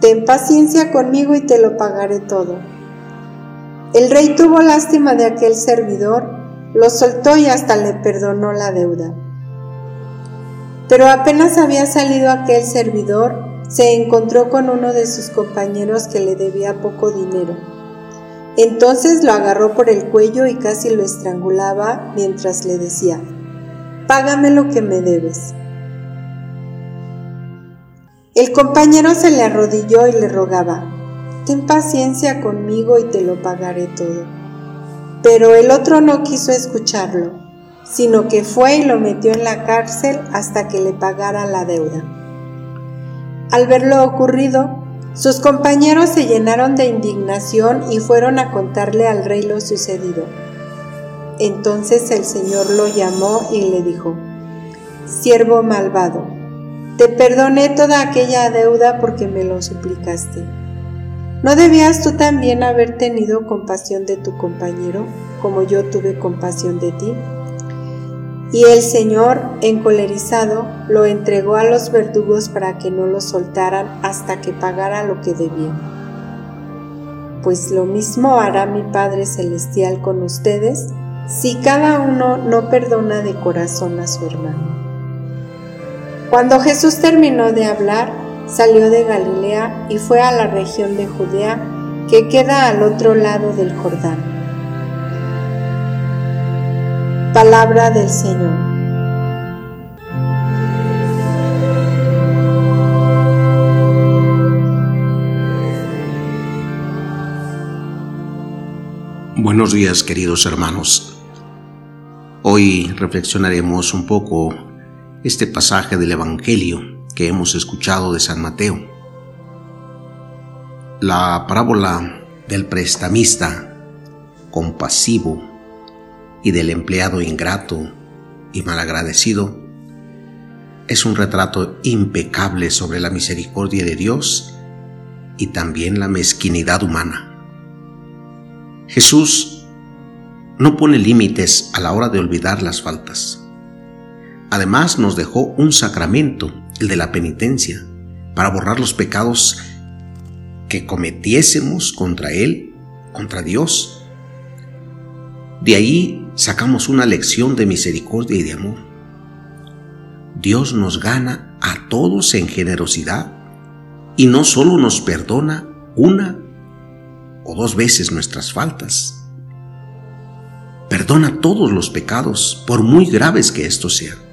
Ten paciencia conmigo y te lo pagaré todo. El rey tuvo lástima de aquel servidor, lo soltó y hasta le perdonó la deuda. Pero apenas había salido aquel servidor, se encontró con uno de sus compañeros que le debía poco dinero. Entonces lo agarró por el cuello y casi lo estrangulaba mientras le decía, Págame lo que me debes. El compañero se le arrodilló y le rogaba, Ten paciencia conmigo y te lo pagaré todo. Pero el otro no quiso escucharlo, sino que fue y lo metió en la cárcel hasta que le pagara la deuda. Al ver lo ocurrido, sus compañeros se llenaron de indignación y fueron a contarle al rey lo sucedido. Entonces el Señor lo llamó y le dijo, Siervo malvado, te perdoné toda aquella deuda porque me lo suplicaste. ¿No debías tú también haber tenido compasión de tu compañero como yo tuve compasión de ti? Y el Señor, encolerizado, lo entregó a los verdugos para que no lo soltaran hasta que pagara lo que debía. Pues lo mismo hará mi Padre Celestial con ustedes si cada uno no perdona de corazón a su hermano. Cuando Jesús terminó de hablar, salió de Galilea y fue a la región de Judea que queda al otro lado del Jordán. Palabra del Señor. Buenos días queridos hermanos. Hoy reflexionaremos un poco este pasaje del Evangelio que hemos escuchado de San Mateo. La parábola del prestamista compasivo y del empleado ingrato y malagradecido es un retrato impecable sobre la misericordia de Dios y también la mezquinidad humana. Jesús no pone límites a la hora de olvidar las faltas. Además nos dejó un sacramento, el de la penitencia, para borrar los pecados que cometiésemos contra Él, contra Dios. De ahí sacamos una lección de misericordia y de amor. Dios nos gana a todos en generosidad y no solo nos perdona una o dos veces nuestras faltas. Perdona todos los pecados, por muy graves que estos sean.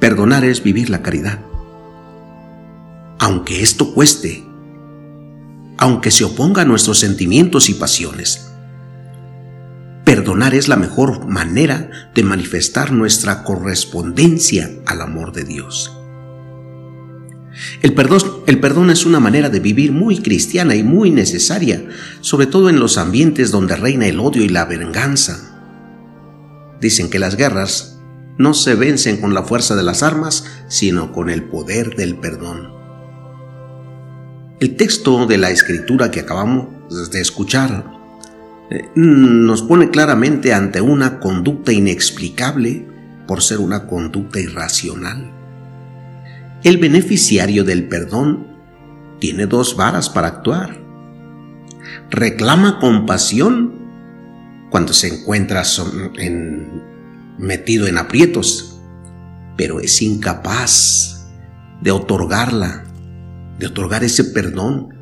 Perdonar es vivir la caridad. Aunque esto cueste, aunque se oponga a nuestros sentimientos y pasiones, perdonar es la mejor manera de manifestar nuestra correspondencia al amor de Dios. El perdón, el perdón, es una manera de vivir muy cristiana y muy necesaria, sobre todo en los ambientes donde reina el odio y la venganza. Dicen que las guerras no se vencen con la fuerza de las armas, sino con el poder del perdón. El texto de la escritura que acabamos de escuchar eh, nos pone claramente ante una conducta inexplicable por ser una conducta irracional. El beneficiario del perdón tiene dos varas para actuar. Reclama compasión cuando se encuentra en metido en aprietos, pero es incapaz de otorgarla, de otorgar ese perdón.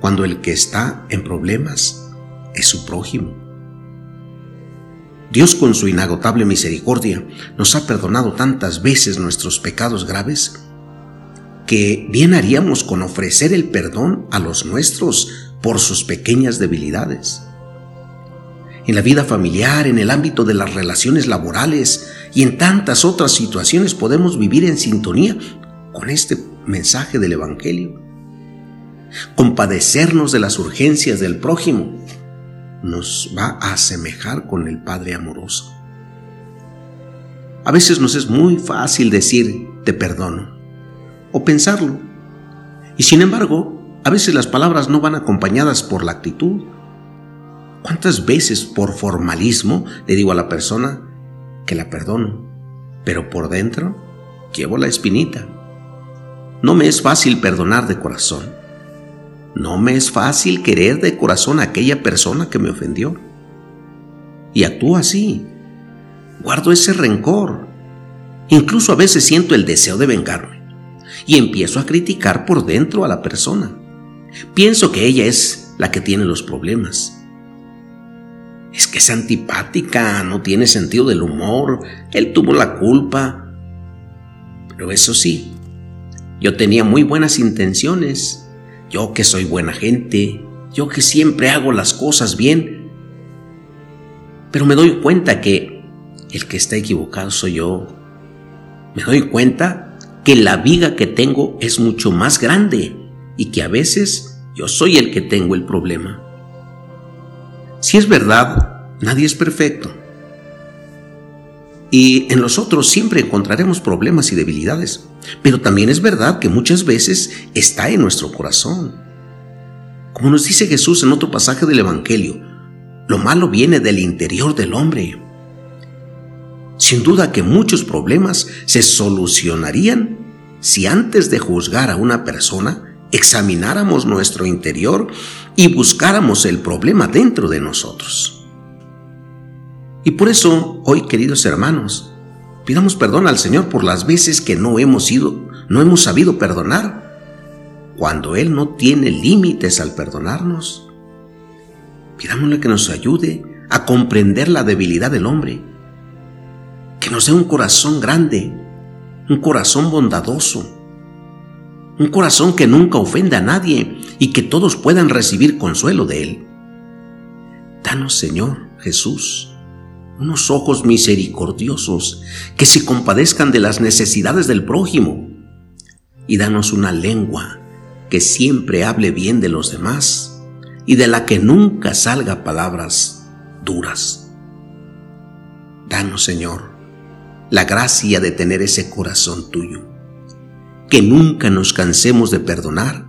cuando el que está en problemas es su prójimo. Dios con su inagotable misericordia nos ha perdonado tantas veces nuestros pecados graves que bien haríamos con ofrecer el perdón a los nuestros por sus pequeñas debilidades. En la vida familiar, en el ámbito de las relaciones laborales y en tantas otras situaciones podemos vivir en sintonía con este mensaje del Evangelio. Compadecernos de las urgencias del prójimo nos va a asemejar con el Padre amoroso. A veces nos es muy fácil decir te perdono o pensarlo. Y sin embargo, a veces las palabras no van acompañadas por la actitud. ¿Cuántas veces por formalismo le digo a la persona que la perdono, pero por dentro llevo la espinita? No me es fácil perdonar de corazón. No me es fácil querer de corazón a aquella persona que me ofendió. Y actúo así. Guardo ese rencor. Incluso a veces siento el deseo de vengarme. Y empiezo a criticar por dentro a la persona. Pienso que ella es la que tiene los problemas. Es que es antipática, no tiene sentido del humor, él tuvo la culpa. Pero eso sí, yo tenía muy buenas intenciones, yo que soy buena gente, yo que siempre hago las cosas bien. Pero me doy cuenta que el que está equivocado soy yo. Me doy cuenta que la viga que tengo es mucho más grande y que a veces yo soy el que tengo el problema. Si es verdad, nadie es perfecto. Y en los otros siempre encontraremos problemas y debilidades. Pero también es verdad que muchas veces está en nuestro corazón. Como nos dice Jesús en otro pasaje del Evangelio, lo malo viene del interior del hombre. Sin duda que muchos problemas se solucionarían si antes de juzgar a una persona examináramos nuestro interior y buscáramos el problema dentro de nosotros. Y por eso, hoy, queridos hermanos, pidamos perdón al Señor por las veces que no hemos ido, no hemos sabido perdonar. Cuando Él no tiene límites al perdonarnos, pidámosle que nos ayude a comprender la debilidad del hombre, que nos dé un corazón grande, un corazón bondadoso, un corazón que nunca ofenda a nadie y que todos puedan recibir consuelo de Él. Danos, Señor Jesús, unos ojos misericordiosos que se compadezcan de las necesidades del prójimo y danos una lengua que siempre hable bien de los demás y de la que nunca salga palabras duras. Danos, Señor, la gracia de tener ese corazón tuyo, que nunca nos cansemos de perdonar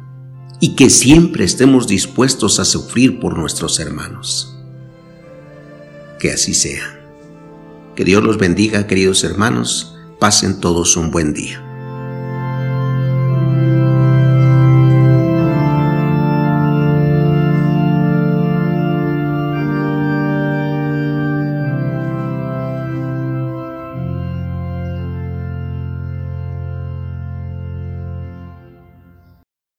y que siempre estemos dispuestos a sufrir por nuestros hermanos. Que así sea. Que Dios los bendiga, queridos hermanos. Pasen todos un buen día.